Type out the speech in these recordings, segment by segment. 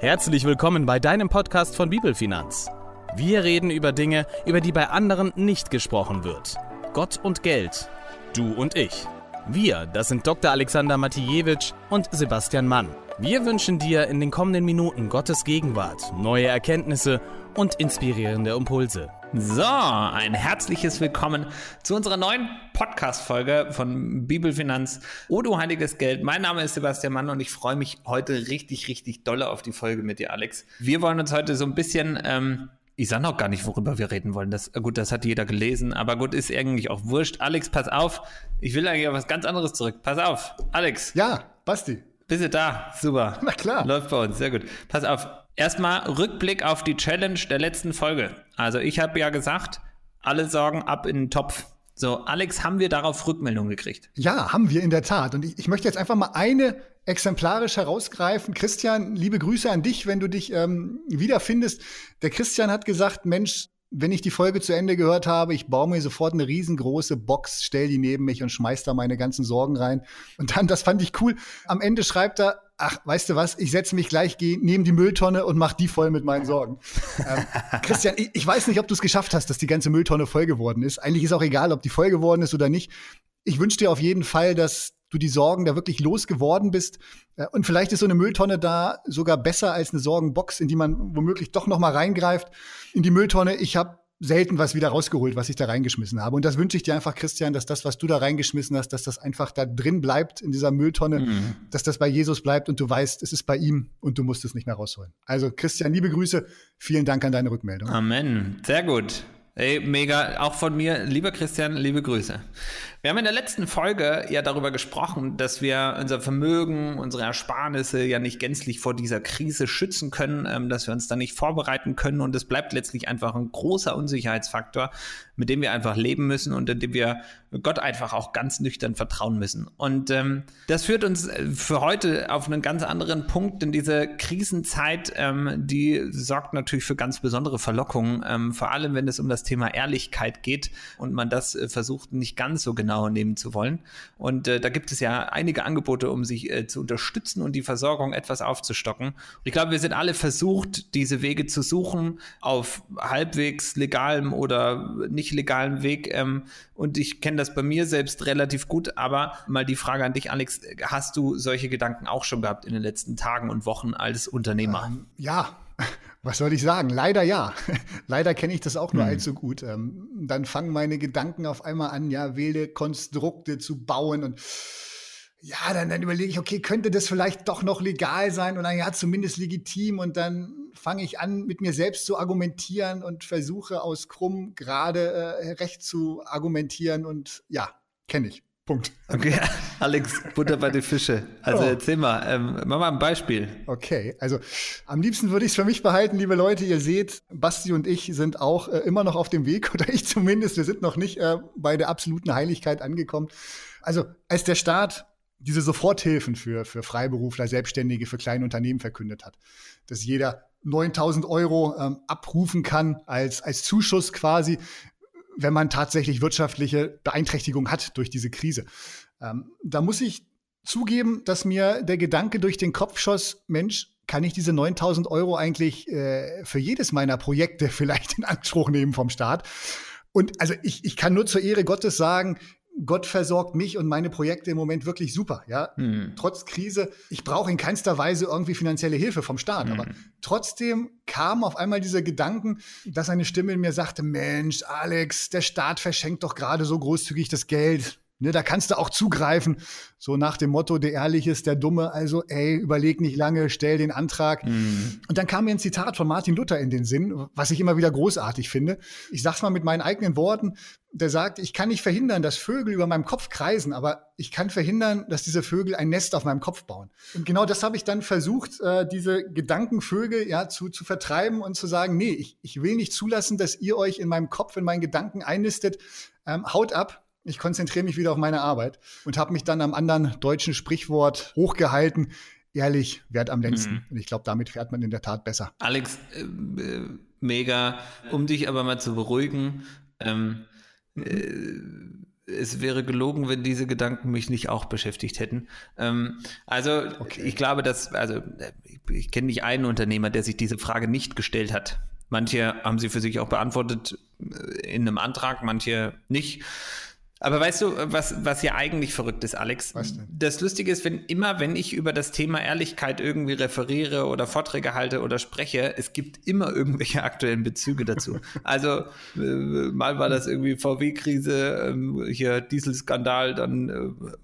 Herzlich willkommen bei deinem Podcast von Bibelfinanz. Wir reden über Dinge, über die bei anderen nicht gesprochen wird. Gott und Geld. Du und ich. Wir, das sind Dr. Alexander Matijewitsch und Sebastian Mann. Wir wünschen dir in den kommenden Minuten Gottes Gegenwart, neue Erkenntnisse und inspirierende Impulse. So, ein herzliches Willkommen zu unserer neuen Podcast-Folge von Bibelfinanz. O du heiliges Geld. Mein Name ist Sebastian Mann und ich freue mich heute richtig, richtig dolle auf die Folge mit dir, Alex. Wir wollen uns heute so ein bisschen, ähm, ich sage noch gar nicht, worüber wir reden wollen. Das, gut, das hat jeder gelesen, aber gut, ist eigentlich auch wurscht. Alex, pass auf. Ich will eigentlich auf was ganz anderes zurück. Pass auf, Alex. Ja, Basti. Bist du da? Super. Na klar. Läuft bei uns, sehr gut. Pass auf. Erstmal Rückblick auf die Challenge der letzten Folge. Also ich habe ja gesagt, alle Sorgen ab in den Topf. So, Alex, haben wir darauf Rückmeldung gekriegt? Ja, haben wir in der Tat. Und ich, ich möchte jetzt einfach mal eine exemplarisch herausgreifen. Christian, liebe Grüße an dich, wenn du dich ähm, wiederfindest. Der Christian hat gesagt, Mensch, wenn ich die Folge zu Ende gehört habe, ich baue mir sofort eine riesengroße Box, stell die neben mich und schmeiß da meine ganzen Sorgen rein. Und dann, das fand ich cool, am Ende schreibt er, ach, weißt du was, ich setze mich gleich neben die Mülltonne und mach die voll mit meinen Sorgen. ähm, Christian, ich, ich, weiß nicht, ob du es geschafft hast, dass die ganze Mülltonne voll geworden ist. Eigentlich ist auch egal, ob die voll geworden ist oder nicht. Ich wünsche dir auf jeden Fall, dass du die Sorgen da wirklich losgeworden bist. Äh, und vielleicht ist so eine Mülltonne da sogar besser als eine Sorgenbox, in die man womöglich doch noch mal reingreift. In die Mülltonne, ich habe selten was wieder rausgeholt, was ich da reingeschmissen habe. Und das wünsche ich dir einfach, Christian, dass das, was du da reingeschmissen hast, dass das einfach da drin bleibt in dieser Mülltonne, mhm. dass das bei Jesus bleibt und du weißt, es ist bei ihm und du musst es nicht mehr rausholen. Also, Christian, liebe Grüße. Vielen Dank an deine Rückmeldung. Amen. Sehr gut. Ey, mega. Auch von mir, lieber Christian, liebe Grüße. Wir haben in der letzten Folge ja darüber gesprochen, dass wir unser Vermögen, unsere Ersparnisse ja nicht gänzlich vor dieser Krise schützen können, ähm, dass wir uns da nicht vorbereiten können und es bleibt letztlich einfach ein großer Unsicherheitsfaktor, mit dem wir einfach leben müssen und in dem wir Gott einfach auch ganz nüchtern vertrauen müssen. Und ähm, das führt uns äh, für heute auf einen ganz anderen Punkt, denn diese Krisenzeit, ähm, die sorgt natürlich für ganz besondere Verlockungen, ähm, vor allem wenn es um das Thema Ehrlichkeit geht und man das äh, versucht nicht ganz so genau genau nehmen zu wollen. Und äh, da gibt es ja einige Angebote, um sich äh, zu unterstützen und die Versorgung etwas aufzustocken. Ich glaube, wir sind alle versucht, diese Wege zu suchen auf halbwegs legalem oder nicht legalem Weg. Ähm, und ich kenne das bei mir selbst relativ gut. Aber mal die Frage an dich, Alex, hast du solche Gedanken auch schon gehabt in den letzten Tagen und Wochen als Unternehmer? Ähm, ja, was soll ich sagen? Leider ja. Leider kenne ich das auch nur hm. allzu gut. Ähm, dann fangen meine Gedanken auf einmal an, ja, wilde Konstrukte zu bauen und ja, dann, dann überlege ich, okay, könnte das vielleicht doch noch legal sein und dann ja, zumindest legitim und dann fange ich an, mit mir selbst zu argumentieren und versuche aus krumm gerade äh, recht zu argumentieren und ja, kenne ich. Punkt. Okay, Alex, Butter bei den Fische. Also oh. erzähl mal, ähm, mach mal ein Beispiel. Okay, also am liebsten würde ich es für mich behalten, liebe Leute. Ihr seht, Basti und ich sind auch äh, immer noch auf dem Weg, oder ich zumindest. Wir sind noch nicht äh, bei der absoluten Heiligkeit angekommen. Also als der Staat diese Soforthilfen für, für Freiberufler, Selbstständige, für kleine Unternehmen verkündet hat, dass jeder 9000 Euro ähm, abrufen kann als, als Zuschuss quasi, wenn man tatsächlich wirtschaftliche Beeinträchtigung hat durch diese Krise. Ähm, da muss ich zugeben, dass mir der Gedanke durch den Kopf schoss, Mensch, kann ich diese 9000 Euro eigentlich äh, für jedes meiner Projekte vielleicht in Anspruch nehmen vom Staat? Und also ich, ich kann nur zur Ehre Gottes sagen, Gott versorgt mich und meine Projekte im Moment wirklich super, ja. Hm. Trotz Krise, ich brauche in keinster Weise irgendwie finanzielle Hilfe vom Staat, hm. aber trotzdem kam auf einmal dieser Gedanken, dass eine Stimme in mir sagte, Mensch, Alex, der Staat verschenkt doch gerade so großzügig das Geld. Ne, da kannst du auch zugreifen. So nach dem Motto, der Ehrliche ist der Dumme. Also, ey, überleg nicht lange, stell den Antrag. Mhm. Und dann kam mir ein Zitat von Martin Luther in den Sinn, was ich immer wieder großartig finde. Ich sag's mal mit meinen eigenen Worten. Der sagt, ich kann nicht verhindern, dass Vögel über meinem Kopf kreisen, aber ich kann verhindern, dass diese Vögel ein Nest auf meinem Kopf bauen. Und genau das habe ich dann versucht, äh, diese Gedankenvögel ja zu, zu vertreiben und zu sagen, nee, ich, ich will nicht zulassen, dass ihr euch in meinem Kopf, in meinen Gedanken einnistet. Ähm, haut ab, ich konzentriere mich wieder auf meine Arbeit und habe mich dann am anderen deutschen Sprichwort hochgehalten. Ehrlich, wert am längsten. Mhm. Und ich glaube, damit fährt man in der Tat besser. Alex, äh, äh, mega. Um dich aber mal zu beruhigen, ähm, äh, es wäre gelogen, wenn diese Gedanken mich nicht auch beschäftigt hätten. Ähm, also okay. ich glaube, dass, also ich, ich kenne nicht einen Unternehmer, der sich diese Frage nicht gestellt hat. Manche haben sie für sich auch beantwortet äh, in einem Antrag, manche nicht. Aber weißt du, was, was ja eigentlich verrückt ist, Alex? Was denn? Das Lustige ist, wenn immer, wenn ich über das Thema Ehrlichkeit irgendwie referiere oder Vorträge halte oder spreche, es gibt immer irgendwelche aktuellen Bezüge dazu. also äh, mal war das irgendwie VW-Krise, äh, hier Dieselskandal, dann äh,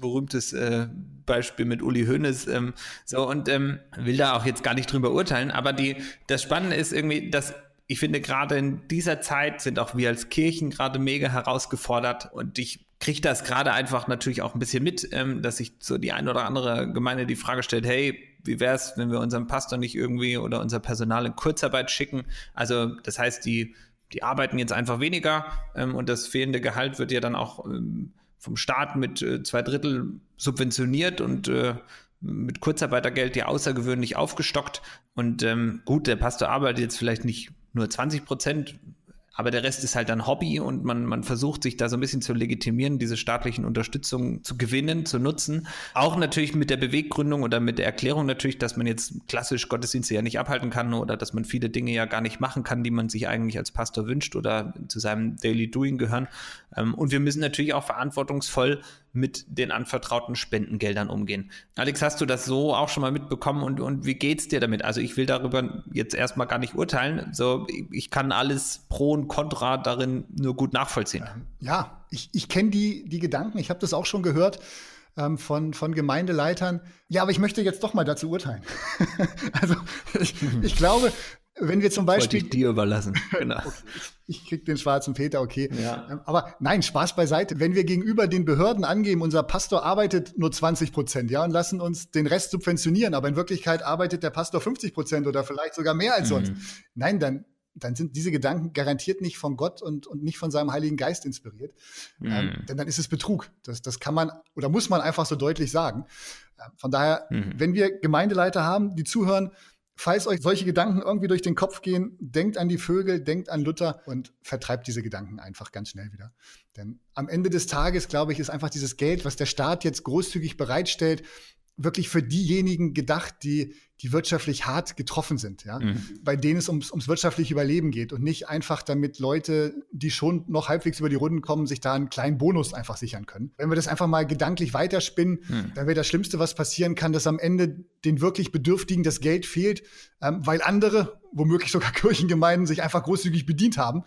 berühmtes äh, Beispiel mit Uli Hoeneß. Ähm, so und ähm, will da auch jetzt gar nicht drüber urteilen. Aber die, das Spannende ist irgendwie, dass ich finde, gerade in dieser Zeit sind auch wir als Kirchen gerade mega herausgefordert und ich kriege das gerade einfach natürlich auch ein bisschen mit, ähm, dass sich so die eine oder andere Gemeinde die Frage stellt, hey, wie wäre es, wenn wir unseren Pastor nicht irgendwie oder unser Personal in Kurzarbeit schicken? Also das heißt, die, die arbeiten jetzt einfach weniger ähm, und das fehlende Gehalt wird ja dann auch ähm, vom Staat mit äh, zwei Drittel subventioniert und äh, mit Kurzarbeitergeld ja außergewöhnlich aufgestockt. Und ähm, gut, der Pastor arbeitet jetzt vielleicht nicht nur 20 Prozent, aber der Rest ist halt dann Hobby und man, man versucht sich da so ein bisschen zu legitimieren, diese staatlichen Unterstützung zu gewinnen, zu nutzen. Auch natürlich mit der Beweggründung oder mit der Erklärung natürlich, dass man jetzt klassisch Gottesdienste ja nicht abhalten kann oder dass man viele Dinge ja gar nicht machen kann, die man sich eigentlich als Pastor wünscht oder zu seinem Daily Doing gehören. Ähm, und wir müssen natürlich auch verantwortungsvoll mit den anvertrauten Spendengeldern umgehen. Alex, hast du das so auch schon mal mitbekommen und, und wie geht's dir damit? Also ich will darüber jetzt erstmal gar nicht urteilen. So, ich kann alles pro und contra darin nur gut nachvollziehen. Ähm, ja, ich, ich kenne die, die Gedanken, ich habe das auch schon gehört ähm, von, von Gemeindeleitern. Ja, aber ich möchte jetzt doch mal dazu urteilen. also ich, ich glaube, wenn wir zum Beispiel. Ich dir überlassen. Genau. okay, ich, krieg den schwarzen Peter, okay. Ja. Ähm, aber nein, Spaß beiseite. Wenn wir gegenüber den Behörden angeben, unser Pastor arbeitet nur 20 Prozent, ja, und lassen uns den Rest subventionieren, aber in Wirklichkeit arbeitet der Pastor 50 Prozent oder vielleicht sogar mehr als mhm. sonst. Nein, dann, dann sind diese Gedanken garantiert nicht von Gott und, und nicht von seinem Heiligen Geist inspiriert. Mhm. Ähm, denn dann ist es Betrug. Das, das kann man oder muss man einfach so deutlich sagen. Ähm, von daher, mhm. wenn wir Gemeindeleiter haben, die zuhören, Falls euch solche Gedanken irgendwie durch den Kopf gehen, denkt an die Vögel, denkt an Luther und vertreibt diese Gedanken einfach ganz schnell wieder. Denn am Ende des Tages, glaube ich, ist einfach dieses Geld, was der Staat jetzt großzügig bereitstellt, wirklich für diejenigen gedacht, die, die wirtschaftlich hart getroffen sind, ja, mhm. bei denen es ums, ums wirtschaftliche Überleben geht und nicht einfach damit Leute, die schon noch halbwegs über die Runden kommen, sich da einen kleinen Bonus einfach sichern können. Wenn wir das einfach mal gedanklich weiterspinnen, mhm. dann wäre das Schlimmste, was passieren kann, dass am Ende den wirklich Bedürftigen das Geld fehlt, ähm, weil andere, womöglich sogar Kirchengemeinden, sich einfach großzügig bedient haben,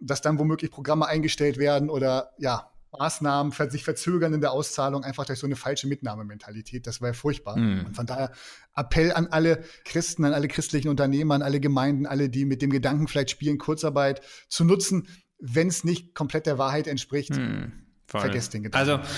dass dann womöglich Programme eingestellt werden oder ja, Maßnahmen sich verzögern in der Auszahlung, einfach durch so eine falsche Mitnahmementalität. Das wäre furchtbar. Mm. Und von daher Appell an alle Christen, an alle christlichen Unternehmer, an alle Gemeinden, alle, die mit dem Gedanken vielleicht spielen, Kurzarbeit zu nutzen, wenn es nicht komplett der Wahrheit entspricht. Mm, vergesst den Gedanken. Also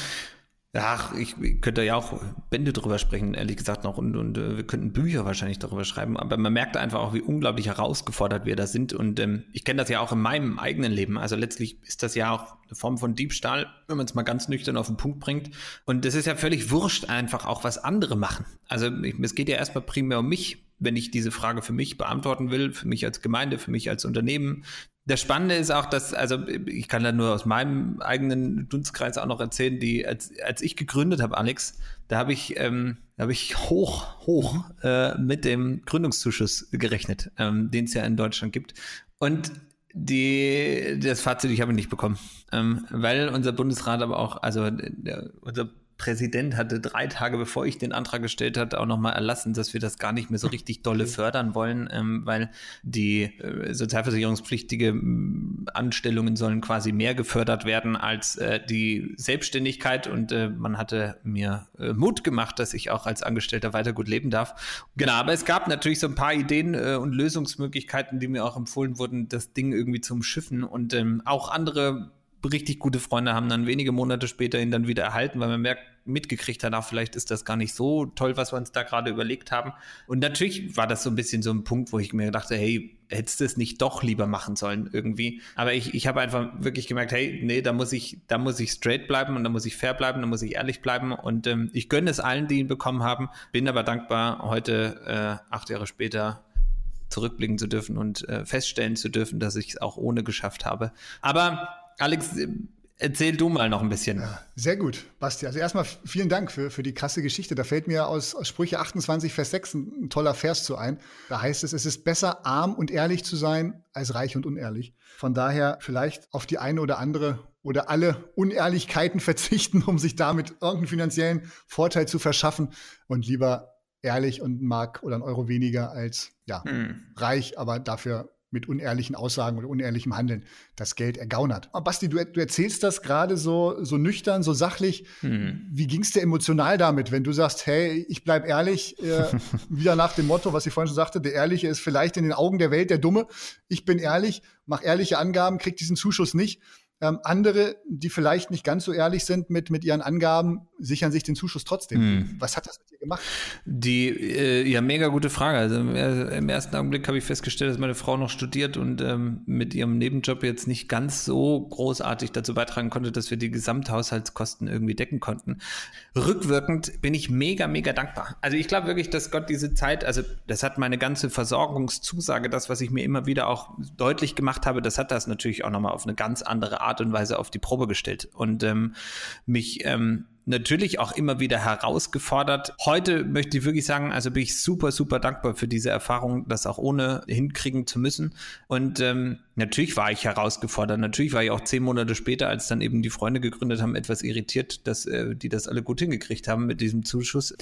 Ach, ich, könnte ja auch Bände drüber sprechen, ehrlich gesagt noch, und, und äh, wir könnten Bücher wahrscheinlich darüber schreiben, aber man merkt einfach auch, wie unglaublich herausgefordert wir da sind. Und ähm, ich kenne das ja auch in meinem eigenen Leben. Also letztlich ist das ja auch eine Form von Diebstahl, wenn man es mal ganz nüchtern auf den Punkt bringt. Und es ist ja völlig wurscht einfach auch, was andere machen. Also ich, es geht ja erstmal primär um mich, wenn ich diese Frage für mich beantworten will, für mich als Gemeinde, für mich als Unternehmen, das Spannende ist auch, dass, also ich kann da nur aus meinem eigenen Dunstkreis auch noch erzählen, die, als, als ich gegründet habe, Alex, da habe ich, ähm, habe ich hoch, hoch äh, mit dem Gründungszuschuss gerechnet, ähm, den es ja in Deutschland gibt. Und die, das Fazit, ich habe ihn nicht bekommen, ähm, weil unser Bundesrat aber auch, also der, unser Präsident hatte drei Tage bevor ich den Antrag gestellt hatte, auch nochmal erlassen, dass wir das gar nicht mehr so richtig dolle fördern wollen, ähm, weil die äh, sozialversicherungspflichtige mm, Anstellungen sollen quasi mehr gefördert werden als äh, die Selbstständigkeit. Und äh, man hatte mir äh, Mut gemacht, dass ich auch als Angestellter weiter gut leben darf. Genau, aber es gab natürlich so ein paar Ideen äh, und Lösungsmöglichkeiten, die mir auch empfohlen wurden, das Ding irgendwie zum Schiffen. Und ähm, auch andere richtig gute Freunde haben dann wenige Monate später ihn dann wieder erhalten, weil man merkt, mitgekriegt hat, ach, vielleicht ist das gar nicht so toll, was wir uns da gerade überlegt haben. Und natürlich war das so ein bisschen so ein Punkt, wo ich mir dachte, hey, hättest du es nicht doch lieber machen sollen irgendwie. Aber ich, ich habe einfach wirklich gemerkt, hey, nee, da muss ich, da muss ich straight bleiben und da muss ich fair bleiben, da muss ich ehrlich bleiben. Und ähm, ich gönne es allen, die ihn bekommen haben, bin aber dankbar, heute, äh, acht Jahre später, zurückblicken zu dürfen und äh, feststellen zu dürfen, dass ich es auch ohne geschafft habe. Aber Alex, Erzähl du mal noch ein bisschen. Ja, sehr gut, Basti. Also erstmal vielen Dank für, für die krasse Geschichte. Da fällt mir aus, aus Sprüche 28, Vers 6 ein, ein, toller Vers zu ein. Da heißt es, es ist besser, arm und ehrlich zu sein, als reich und unehrlich. Von daher vielleicht auf die eine oder andere oder alle Unehrlichkeiten verzichten, um sich damit irgendeinen finanziellen Vorteil zu verschaffen und lieber ehrlich und ein Mark oder ein Euro weniger als ja, hm. reich, aber dafür mit unehrlichen Aussagen oder unehrlichem Handeln das Geld ergaunert. Aber Basti, du, du erzählst das gerade so, so nüchtern, so sachlich. Hm. Wie ging es dir emotional damit, wenn du sagst, hey, ich bleib ehrlich, äh, wieder nach dem Motto, was ich vorhin schon sagte, der Ehrliche ist vielleicht in den Augen der Welt der Dumme. Ich bin ehrlich, mach ehrliche Angaben, krieg diesen Zuschuss nicht. Ähm, andere, die vielleicht nicht ganz so ehrlich sind mit, mit ihren Angaben, sichern sich den Zuschuss trotzdem. Hm. Was hat das mit dir gemacht? Die, äh, ja, mega gute Frage. Also im, im ersten Augenblick habe ich festgestellt, dass meine Frau noch studiert und ähm, mit ihrem Nebenjob jetzt nicht ganz so großartig dazu beitragen konnte, dass wir die Gesamthaushaltskosten irgendwie decken konnten. Rückwirkend bin ich mega, mega dankbar. Also ich glaube wirklich, dass Gott diese Zeit, also das hat meine ganze Versorgungszusage, das, was ich mir immer wieder auch deutlich gemacht habe, das hat das natürlich auch nochmal auf eine ganz andere Art und Weise auf die Probe gestellt und ähm, mich ähm, natürlich auch immer wieder herausgefordert. Heute möchte ich wirklich sagen, also bin ich super, super dankbar für diese Erfahrung, das auch ohne hinkriegen zu müssen. Und ähm, natürlich war ich herausgefordert. Natürlich war ich auch zehn Monate später, als dann eben die Freunde gegründet haben, etwas irritiert, dass äh, die das alle gut hingekriegt haben mit diesem Zuschuss.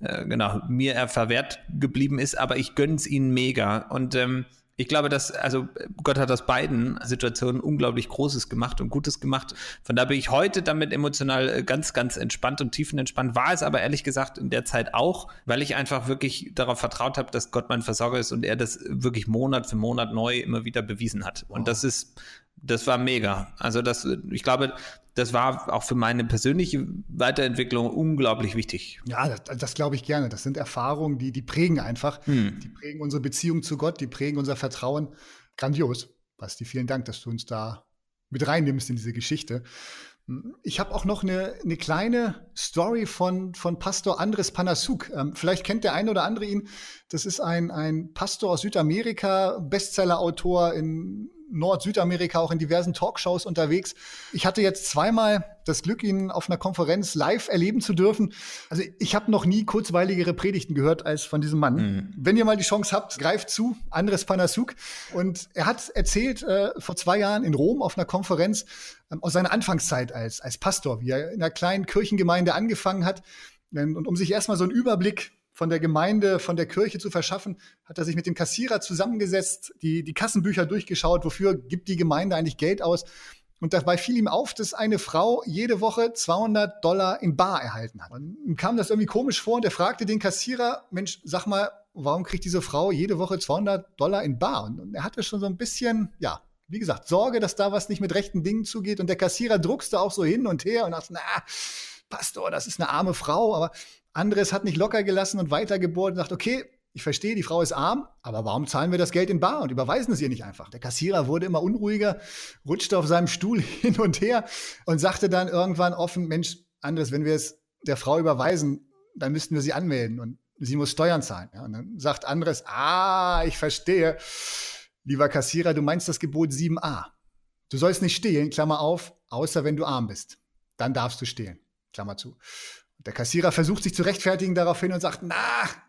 Äh, genau, mir er verwehrt geblieben ist, aber ich gönn's ihnen mega. Und ähm, ich glaube, dass, also Gott hat aus beiden Situationen unglaublich Großes gemacht und Gutes gemacht. Von da bin ich heute damit emotional äh, ganz, ganz entspannt und tiefenentspannt. War es aber ehrlich gesagt in der Zeit auch, weil ich einfach wirklich darauf vertraut habe, dass Gott mein Versorger ist und er das wirklich Monat für Monat neu immer wieder bewiesen hat. Und das ist, das war mega. Also das, ich glaube, das war auch für meine persönliche Weiterentwicklung unglaublich wichtig. Ja, das, das glaube ich gerne. Das sind Erfahrungen, die, die prägen einfach. Hm. Die prägen unsere Beziehung zu Gott, die prägen unser Vertrauen. Grandios. Basti, vielen Dank, dass du uns da mit reinnimmst in diese Geschichte. Ich habe auch noch eine, eine kleine Story von, von Pastor Andres Panasuk. Ähm, vielleicht kennt der eine oder andere ihn. Das ist ein, ein Pastor aus Südamerika, Bestsellerautor in Nord-Südamerika auch in diversen Talkshows unterwegs. Ich hatte jetzt zweimal das Glück, ihn auf einer Konferenz live erleben zu dürfen. Also ich habe noch nie kurzweiligere Predigten gehört als von diesem Mann. Mhm. Wenn ihr mal die Chance habt, greift zu, Andres Panasuk. Und er hat erzählt äh, vor zwei Jahren in Rom auf einer Konferenz äh, aus seiner Anfangszeit als, als Pastor, wie er in einer kleinen Kirchengemeinde angefangen hat. Und um sich erstmal so einen Überblick von der Gemeinde, von der Kirche zu verschaffen, hat er sich mit dem Kassierer zusammengesetzt, die, die Kassenbücher durchgeschaut, wofür gibt die Gemeinde eigentlich Geld aus. Und dabei fiel ihm auf, dass eine Frau jede Woche 200 Dollar in Bar erhalten hat. Und ihm kam das irgendwie komisch vor und er fragte den Kassierer, Mensch, sag mal, warum kriegt diese Frau jede Woche 200 Dollar in Bar? Und er hatte schon so ein bisschen, ja, wie gesagt, Sorge, dass da was nicht mit rechten Dingen zugeht. Und der Kassierer druckste auch so hin und her und dachte, na, Pastor, das ist eine arme Frau, aber Andres hat nicht locker gelassen und weitergebohrt und sagt, okay, ich verstehe, die Frau ist arm, aber warum zahlen wir das Geld in Bar und überweisen es ihr nicht einfach? Der Kassierer wurde immer unruhiger, rutschte auf seinem Stuhl hin und her und sagte dann irgendwann offen, Mensch, Andres, wenn wir es der Frau überweisen, dann müssten wir sie anmelden und sie muss Steuern zahlen. Ja, und dann sagt Andres, ah, ich verstehe. Lieber Kassierer, du meinst das Gebot 7a. Du sollst nicht stehlen, Klammer auf, außer wenn du arm bist. Dann darfst du stehlen, Klammer zu. Der Kassierer versucht sich zu rechtfertigen daraufhin und sagt, na,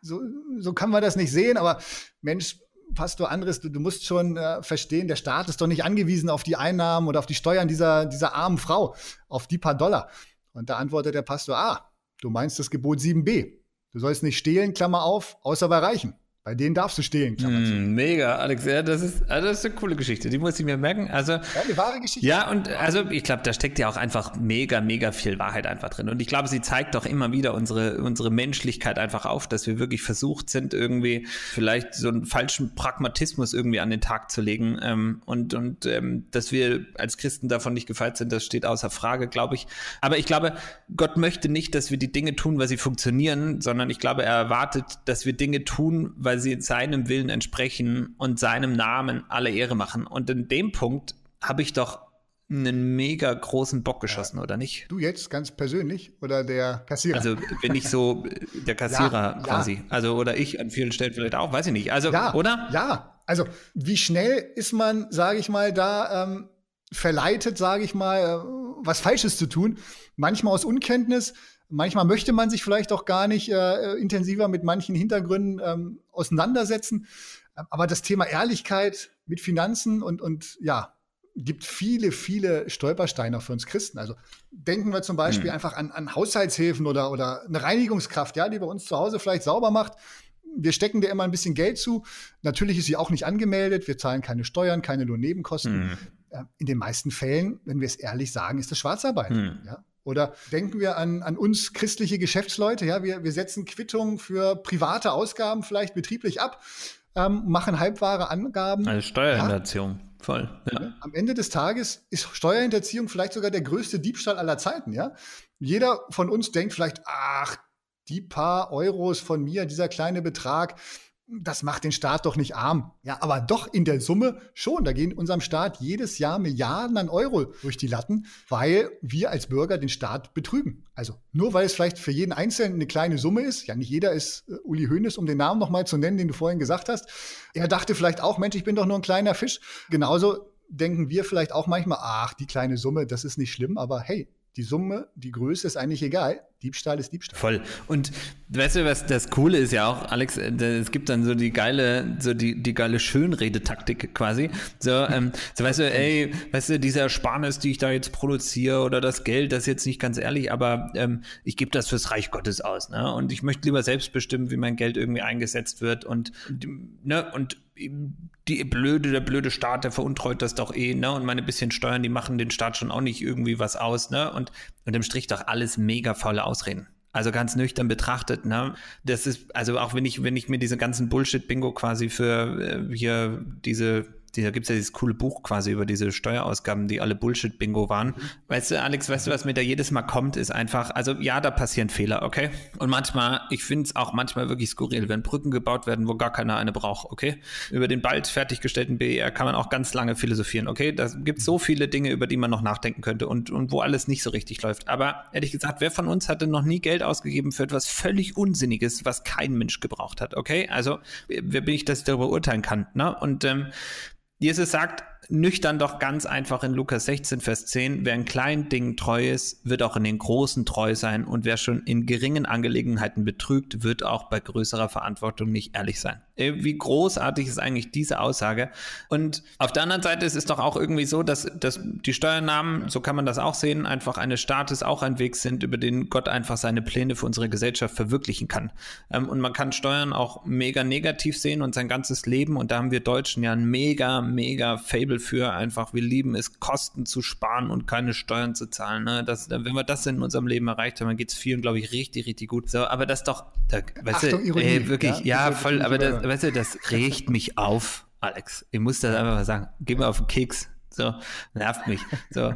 so, so kann man das nicht sehen, aber Mensch, Pastor Andres, du, du musst schon äh, verstehen, der Staat ist doch nicht angewiesen auf die Einnahmen oder auf die Steuern dieser, dieser armen Frau, auf die paar Dollar. Und da antwortet der Pastor, ah, du meinst das Gebot 7b. Du sollst nicht stehlen, Klammer auf, außer bei Reichen. Bei denen darfst du stehen. Mm, mega, Alex. Ja, das ist, also das ist eine coole Geschichte. Die muss ich mir merken. Also, ja, eine wahre Geschichte. Ja, und also ich glaube, da steckt ja auch einfach mega, mega viel Wahrheit einfach drin. Und ich glaube, sie zeigt doch immer wieder unsere, unsere Menschlichkeit einfach auf, dass wir wirklich versucht sind, irgendwie vielleicht so einen falschen Pragmatismus irgendwie an den Tag zu legen. Ähm, und und ähm, dass wir als Christen davon nicht gefeit sind, das steht außer Frage, glaube ich. Aber ich glaube, Gott möchte nicht, dass wir die Dinge tun, weil sie funktionieren, sondern ich glaube, er erwartet, dass wir Dinge tun, weil weil sie seinem Willen entsprechen und seinem Namen alle Ehre machen. Und in dem Punkt habe ich doch einen mega großen Bock geschossen, ja. oder nicht? Du jetzt ganz persönlich oder der Kassierer? Also bin ich so der Kassierer ja, quasi. Ja. Also oder ich an vielen Stellen vielleicht auch, weiß ich nicht. Also, ja, oder? Ja, also wie schnell ist man, sage ich mal, da ähm, verleitet, sage ich mal, äh, was Falsches zu tun. Manchmal aus Unkenntnis, manchmal möchte man sich vielleicht auch gar nicht äh, intensiver mit manchen Hintergründen ähm, auseinandersetzen. Aber das Thema Ehrlichkeit mit Finanzen und, und ja, gibt viele, viele Stolpersteine für uns Christen. Also denken wir zum Beispiel mhm. einfach an, an Haushaltshilfen oder, oder eine Reinigungskraft, ja, die bei uns zu Hause vielleicht sauber macht. Wir stecken dir immer ein bisschen Geld zu. Natürlich ist sie auch nicht angemeldet. Wir zahlen keine Steuern, keine Lohnnebenkosten. Mhm. In den meisten Fällen, wenn wir es ehrlich sagen, ist das Schwarzarbeit. Mhm. Ja? Oder denken wir an, an uns christliche Geschäftsleute, ja, wir, wir setzen Quittungen für private Ausgaben vielleicht betrieblich ab, ähm, machen halbwahre Angaben. Eine Steuerhinterziehung. Ja? Voll. Ja. Am Ende des Tages ist Steuerhinterziehung vielleicht sogar der größte Diebstahl aller Zeiten, ja. Jeder von uns denkt vielleicht, ach, die paar Euros von mir, dieser kleine Betrag, das macht den Staat doch nicht arm. Ja, aber doch in der Summe schon. Da gehen unserem Staat jedes Jahr Milliarden an Euro durch die Latten, weil wir als Bürger den Staat betrügen. Also nur weil es vielleicht für jeden Einzelnen eine kleine Summe ist, ja nicht jeder ist äh, Uli Hoeneß, um den Namen nochmal zu nennen, den du vorhin gesagt hast. Er dachte vielleicht auch, Mensch, ich bin doch nur ein kleiner Fisch. Genauso denken wir vielleicht auch manchmal, ach, die kleine Summe, das ist nicht schlimm, aber hey, die Summe, die Größe ist eigentlich egal. Diebstahl ist Diebstahl. Voll. Und weißt du, was das Coole ist ja auch, Alex, äh, es gibt dann so die geile, so die, die geile Schönredetaktik quasi. So, ähm, so weißt du, ey, weißt du, dieser Ersparnis, die ich da jetzt produziere oder das Geld, das ist jetzt nicht ganz ehrlich, aber ähm, ich gebe das fürs Reich Gottes aus, ne? Und ich möchte lieber selbst bestimmen, wie mein Geld irgendwie eingesetzt wird und, ne, und die blöde, der blöde Staat, der veruntreut das doch eh, ne? Und meine bisschen Steuern, die machen den Staat schon auch nicht irgendwie was aus, ne? Und im Strich doch alles mega faule Ausreden. Also ganz nüchtern betrachtet, ne? Das ist, also auch wenn ich, wenn ich mir diese ganzen Bullshit-Bingo quasi für äh, hier diese da gibt es ja dieses coole Buch quasi über diese Steuerausgaben, die alle Bullshit-Bingo waren. Mhm. Weißt du, Alex, weißt du, was mir da jedes Mal kommt, ist einfach, also ja, da passieren Fehler, okay? Und manchmal, ich finde es auch manchmal wirklich skurril, wenn Brücken gebaut werden, wo gar keiner eine braucht, okay? Über den bald fertiggestellten BER kann man auch ganz lange philosophieren, okay? Da gibt so viele Dinge, über die man noch nachdenken könnte und, und wo alles nicht so richtig läuft. Aber ehrlich gesagt, wer von uns hatte noch nie Geld ausgegeben für etwas völlig Unsinniges, was kein Mensch gebraucht hat, okay? Also, wer bin ich, dass ich darüber urteilen kann, ne? Und ähm, Jesus sagt nüchtern doch ganz einfach in Lukas 16, Vers 10, wer in kleinen Dingen treu ist, wird auch in den großen treu sein und wer schon in geringen Angelegenheiten betrügt, wird auch bei größerer Verantwortung nicht ehrlich sein. Äh, wie großartig ist eigentlich diese Aussage? Und auf der anderen Seite ist es doch auch irgendwie so, dass, dass die Steuernahmen, so kann man das auch sehen, einfach eines Staates auch ein Weg sind, über den Gott einfach seine Pläne für unsere Gesellschaft verwirklichen kann. Ähm, und man kann Steuern auch mega negativ sehen und sein ganzes Leben, und da haben wir Deutschen ja ein mega, mega Fable für einfach, wir lieben es, Kosten zu sparen und keine Steuern zu zahlen. Ne? Das, wenn wir das in unserem Leben erreicht haben, dann geht es vielen, glaube ich, richtig, richtig gut. So, aber das doch, da, weißt Achtung, du, Ironie, ey, wirklich, ja, ja voll, aber das, weißt du, das regt mich auf, Alex. Ich muss das einfach mal sagen. Geh mir auf den Keks. So, nervt mich. So.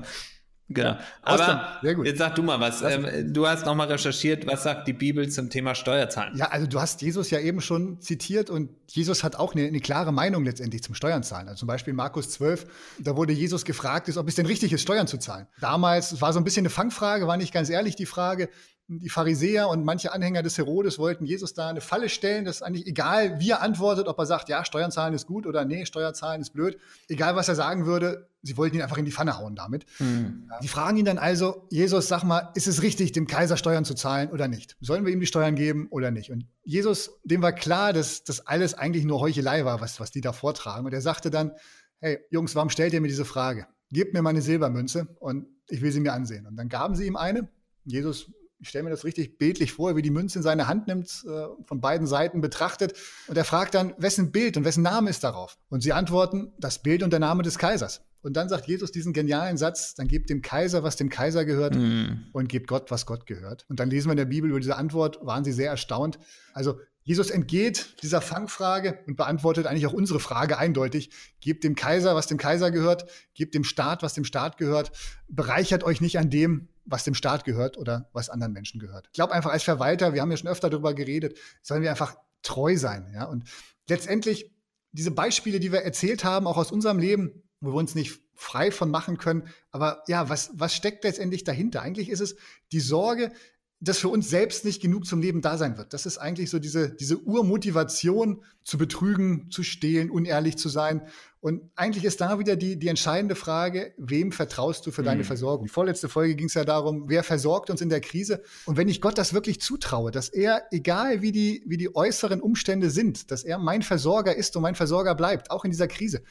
Genau. Aber jetzt sag du mal was. Ähm, du hast nochmal recherchiert, was sagt die Bibel zum Thema Steuerzahlen? Ja, also du hast Jesus ja eben schon zitiert und Jesus hat auch eine, eine klare Meinung letztendlich zum Steuern zahlen. Also zum Beispiel Markus 12, da wurde Jesus gefragt, ist, ob es denn richtig ist, Steuern zu zahlen. Damals war so ein bisschen eine Fangfrage, war nicht ganz ehrlich die Frage, die Pharisäer und manche Anhänger des Herodes wollten Jesus da eine Falle stellen. Das ist eigentlich egal, wie er antwortet, ob er sagt, ja, Steuern zahlen ist gut oder nee, Steuern zahlen ist blöd. Egal, was er sagen würde, sie wollten ihn einfach in die Pfanne hauen damit. Mhm. Die fragen ihn dann also, Jesus, sag mal, ist es richtig, dem Kaiser Steuern zu zahlen oder nicht? Sollen wir ihm die Steuern geben oder nicht? Und Jesus, dem war klar, dass das alles eigentlich nur Heuchelei war, was, was die da vortragen. Und er sagte dann, hey, Jungs, warum stellt ihr mir diese Frage? Gebt mir meine Silbermünze und ich will sie mir ansehen. Und dann gaben sie ihm eine. Jesus ich stelle mir das richtig bildlich vor, wie die Münze in seine Hand nimmt, äh, von beiden Seiten betrachtet. Und er fragt dann, wessen Bild und wessen Name ist darauf? Und sie antworten, das Bild und der Name des Kaisers. Und dann sagt Jesus diesen genialen Satz, dann gebt dem Kaiser, was dem Kaiser gehört mm. und gebt Gott, was Gott gehört. Und dann lesen wir in der Bibel über diese Antwort, waren sie sehr erstaunt. Also Jesus entgeht dieser Fangfrage und beantwortet eigentlich auch unsere Frage eindeutig. Gebt dem Kaiser, was dem Kaiser gehört, gebt dem Staat, was dem Staat gehört, bereichert euch nicht an dem, was dem Staat gehört oder was anderen Menschen gehört. Ich glaube einfach als Verwalter, wir haben ja schon öfter darüber geredet, sollen wir einfach treu sein. Ja? Und letztendlich diese Beispiele, die wir erzählt haben, auch aus unserem Leben, wo wir uns nicht frei von machen können. Aber ja, was, was steckt letztendlich dahinter? Eigentlich ist es die Sorge, das für uns selbst nicht genug zum Leben da sein wird. Das ist eigentlich so diese, diese Urmotivation, zu betrügen, zu stehlen, unehrlich zu sein. Und eigentlich ist da wieder die, die entscheidende Frage, wem vertraust du für deine mhm. Versorgung? Die vorletzte Folge ging es ja darum, wer versorgt uns in der Krise? Und wenn ich Gott das wirklich zutraue, dass er, egal wie die, wie die äußeren Umstände sind, dass er mein Versorger ist und mein Versorger bleibt, auch in dieser Krise,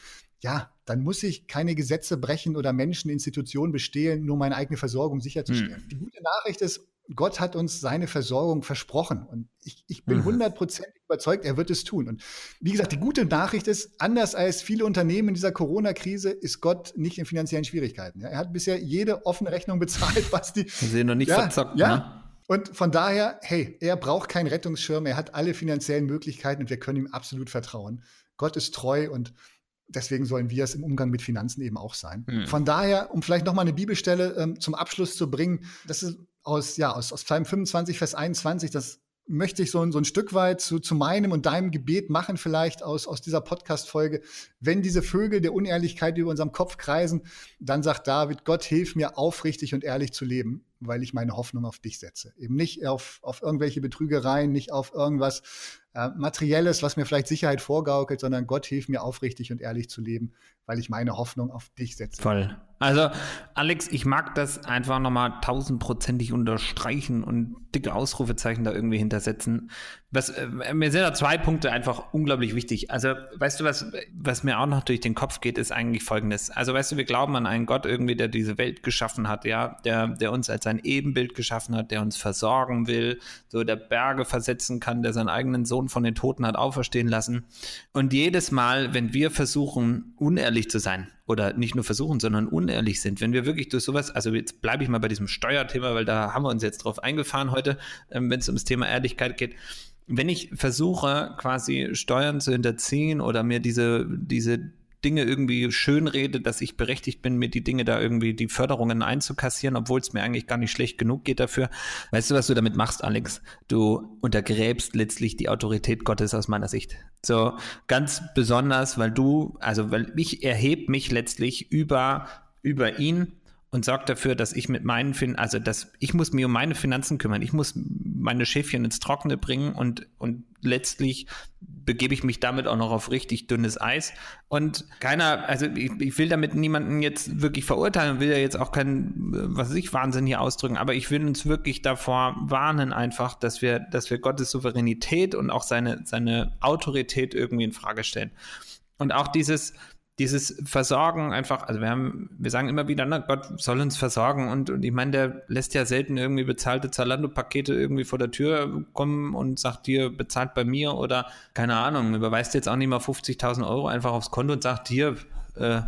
ja, dann muss ich keine Gesetze brechen oder Menschen, Institutionen bestehlen, nur meine eigene Versorgung sicherzustellen. Mhm. Die gute Nachricht ist, Gott hat uns seine Versorgung versprochen. Und ich, ich bin mhm. hundertprozentig überzeugt, er wird es tun. Und wie gesagt, die gute Nachricht ist, anders als viele Unternehmen in dieser Corona-Krise, ist Gott nicht in finanziellen Schwierigkeiten. Ja, er hat bisher jede offene Rechnung bezahlt, was die. Sie sind noch nicht ja, verzockt, ja. Ne? Und von daher, hey, er braucht keinen Rettungsschirm, er hat alle finanziellen Möglichkeiten und wir können ihm absolut vertrauen. Gott ist treu und deswegen sollen wir es im Umgang mit Finanzen eben auch sein. Mhm. Von daher, um vielleicht nochmal eine Bibelstelle ähm, zum Abschluss zu bringen, das ist aus, ja, aus, aus Psalm 25, Vers 21, das möchte ich so, so ein Stück weit zu, zu meinem und deinem Gebet machen, vielleicht aus, aus dieser Podcast-Folge. Wenn diese Vögel der Unehrlichkeit über unserem Kopf kreisen, dann sagt David, Gott hilf mir aufrichtig und ehrlich zu leben, weil ich meine Hoffnung auf dich setze. Eben nicht auf, auf irgendwelche Betrügereien, nicht auf irgendwas äh, Materielles, was mir vielleicht Sicherheit vorgaukelt, sondern Gott hilf mir aufrichtig und ehrlich zu leben, weil ich meine Hoffnung auf dich setze. Voll. Also, Alex, ich mag das einfach nochmal tausendprozentig unterstreichen und dicke Ausrufezeichen da irgendwie hintersetzen. Was, äh, mir sind da zwei Punkte einfach unglaublich wichtig. Also, weißt du, was, was mir auch noch durch den Kopf geht, ist eigentlich folgendes. Also, weißt du, wir glauben an einen Gott irgendwie, der diese Welt geschaffen hat, ja, der, der uns als sein Ebenbild geschaffen hat, der uns versorgen will, so der Berge versetzen kann, der seinen eigenen Sohn von den Toten hat auferstehen lassen. Und jedes Mal, wenn wir versuchen, unehrlich zu sein, oder nicht nur versuchen, sondern unehrlich sind. Wenn wir wirklich durch sowas, also jetzt bleibe ich mal bei diesem Steuerthema, weil da haben wir uns jetzt drauf eingefahren heute, ähm, wenn es ums Thema Ehrlichkeit geht. Wenn ich versuche, quasi Steuern zu hinterziehen oder mir diese, diese Dinge irgendwie schönrede, dass ich berechtigt bin, mir die Dinge da irgendwie die Förderungen einzukassieren, obwohl es mir eigentlich gar nicht schlecht genug geht dafür. Weißt du, was du damit machst, Alex? Du untergräbst letztlich die Autorität Gottes aus meiner Sicht. So ganz besonders, weil du, also weil ich erhebe mich letztlich über über ihn und sorgt dafür, dass ich mit meinen fin also dass ich muss mir um meine Finanzen kümmern. Ich muss meine Schäfchen ins Trockene bringen und, und letztlich begebe ich mich damit auch noch auf richtig dünnes Eis. Und keiner, also ich, ich will damit niemanden jetzt wirklich verurteilen, will ja jetzt auch kein, was weiß ich, Wahnsinn hier ausdrücken, aber ich will uns wirklich davor warnen einfach, dass wir, dass wir Gottes Souveränität und auch seine, seine Autorität irgendwie in Frage stellen. Und auch dieses, dieses Versorgen einfach, also wir haben, wir sagen immer wieder, na, Gott soll uns versorgen und, und ich meine, der lässt ja selten irgendwie bezahlte Zalando-Pakete irgendwie vor der Tür kommen und sagt dir, bezahlt bei mir oder keine Ahnung, überweist jetzt auch nicht mal 50.000 Euro einfach aufs Konto und sagt hier, äh,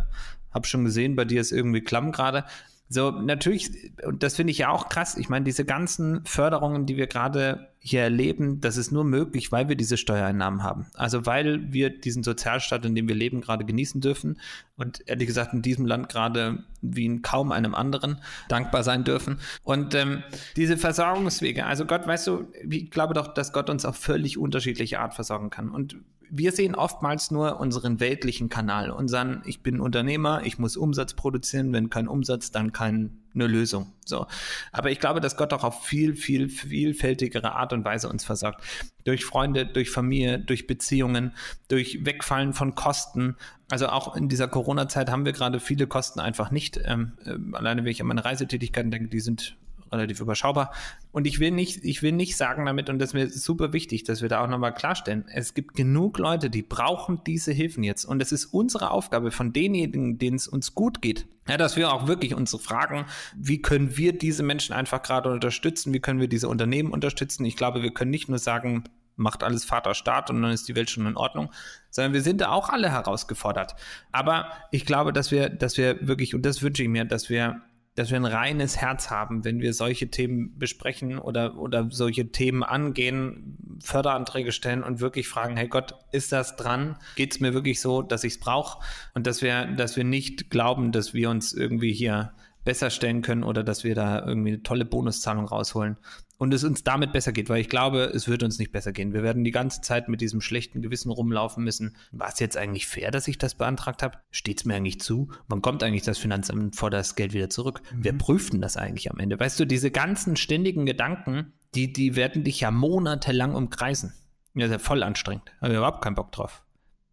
hab schon gesehen, bei dir ist irgendwie klamm gerade. So, natürlich, und das finde ich ja auch krass. Ich meine, diese ganzen Förderungen, die wir gerade hier erleben, das ist nur möglich, weil wir diese Steuereinnahmen haben. Also weil wir diesen Sozialstaat, in dem wir leben, gerade genießen dürfen und ehrlich gesagt in diesem Land gerade wie in kaum einem anderen dankbar sein dürfen. Und ähm, diese Versorgungswege, also Gott, weißt du, ich glaube doch, dass Gott uns auf völlig unterschiedliche Art versorgen kann. Und wir sehen oftmals nur unseren weltlichen Kanal, unseren, ich bin Unternehmer, ich muss Umsatz produzieren, wenn kein Umsatz, dann keine Lösung. So. Aber ich glaube, dass Gott auch auf viel, viel, vielfältigere Art und Weise uns versorgt. Durch Freunde, durch Familie, durch Beziehungen, durch Wegfallen von Kosten. Also auch in dieser Corona-Zeit haben wir gerade viele Kosten einfach nicht. Ähm, äh, alleine wenn ich an meine Reisetätigkeiten denke, die sind relativ überschaubar. Und ich will nicht, ich will nicht sagen damit, und das ist mir super wichtig, dass wir da auch nochmal klarstellen, es gibt genug Leute, die brauchen diese Hilfen jetzt. Und es ist unsere Aufgabe von denjenigen, denen es uns gut geht, ja, dass wir auch wirklich uns fragen, wie können wir diese Menschen einfach gerade unterstützen, wie können wir diese Unternehmen unterstützen. Ich glaube, wir können nicht nur sagen, macht alles Vater Staat und dann ist die Welt schon in Ordnung, sondern wir sind da auch alle herausgefordert. Aber ich glaube, dass wir, dass wir wirklich, und das wünsche ich mir, dass wir dass wir ein reines Herz haben, wenn wir solche Themen besprechen oder, oder solche Themen angehen, Förderanträge stellen und wirklich fragen, hey Gott, ist das dran? Geht es mir wirklich so, dass ich es brauche? Und dass wir, dass wir nicht glauben, dass wir uns irgendwie hier besser stellen können oder dass wir da irgendwie eine tolle Bonuszahlung rausholen und es uns damit besser geht, weil ich glaube, es wird uns nicht besser gehen. Wir werden die ganze Zeit mit diesem schlechten Gewissen rumlaufen müssen. War es jetzt eigentlich fair, dass ich das beantragt habe? Steht es mir eigentlich zu? Wann kommt eigentlich das Finanzamt vor das Geld wieder zurück? Mhm. Wer prüft denn das eigentlich am Ende? Weißt du, diese ganzen ständigen Gedanken, die, die werden dich ja monatelang umkreisen. Ja, ist ja voll anstrengend. Habe ich überhaupt keinen Bock drauf.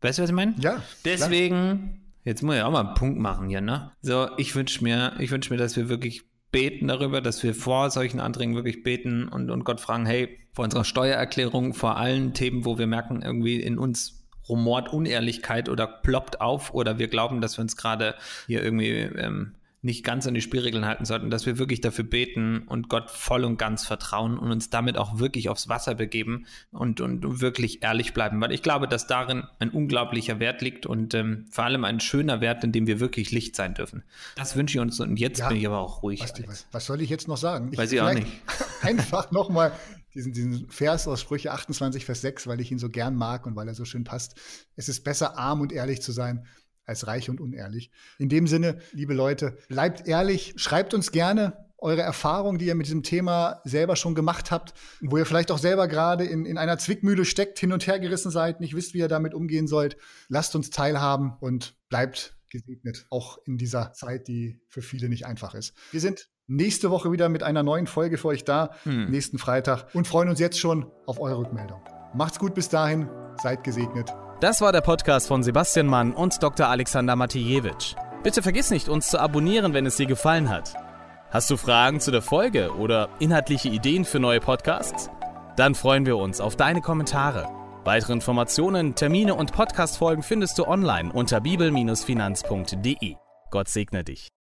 Weißt du, was ich meine? Ja. Deswegen, jetzt muss ich auch mal einen Punkt machen hier, ne? So, ich wünsche mir, ich wünsche mir, dass wir wirklich beten darüber, dass wir vor solchen Anträgen wirklich beten und, und Gott fragen, hey, vor unserer Steuererklärung, vor allen Themen, wo wir merken, irgendwie in uns rumort Unehrlichkeit oder ploppt auf oder wir glauben, dass wir uns gerade hier irgendwie ähm, nicht ganz an die Spielregeln halten sollten, dass wir wirklich dafür beten und Gott voll und ganz vertrauen und uns damit auch wirklich aufs Wasser begeben und, und wirklich ehrlich bleiben. Weil ich glaube, dass darin ein unglaublicher Wert liegt und ähm, vor allem ein schöner Wert, in dem wir wirklich Licht sein dürfen. Das wünsche ich uns und jetzt ja, bin ich aber auch ruhig. Was, was, was soll ich jetzt noch sagen? Weiß ich auch nicht. Einfach nochmal diesen, diesen Vers aus Sprüche 28, Vers 6, weil ich ihn so gern mag und weil er so schön passt. Es ist besser, arm und ehrlich zu sein, als reich und unehrlich. In dem Sinne, liebe Leute, bleibt ehrlich, schreibt uns gerne eure Erfahrungen, die ihr mit diesem Thema selber schon gemacht habt, wo ihr vielleicht auch selber gerade in, in einer Zwickmühle steckt, hin und her gerissen seid, nicht wisst, wie ihr damit umgehen sollt. Lasst uns teilhaben und bleibt gesegnet, auch in dieser Zeit, die für viele nicht einfach ist. Wir sind nächste Woche wieder mit einer neuen Folge für euch da, hm. nächsten Freitag, und freuen uns jetzt schon auf eure Rückmeldung. Macht's gut bis dahin, seid gesegnet. Das war der Podcast von Sebastian Mann und Dr. Alexander Matijewitsch. Bitte vergiss nicht, uns zu abonnieren, wenn es dir gefallen hat. Hast du Fragen zu der Folge oder inhaltliche Ideen für neue Podcasts? Dann freuen wir uns auf deine Kommentare. Weitere Informationen, Termine und Podcastfolgen findest du online unter bibel-finanz.de. Gott segne dich.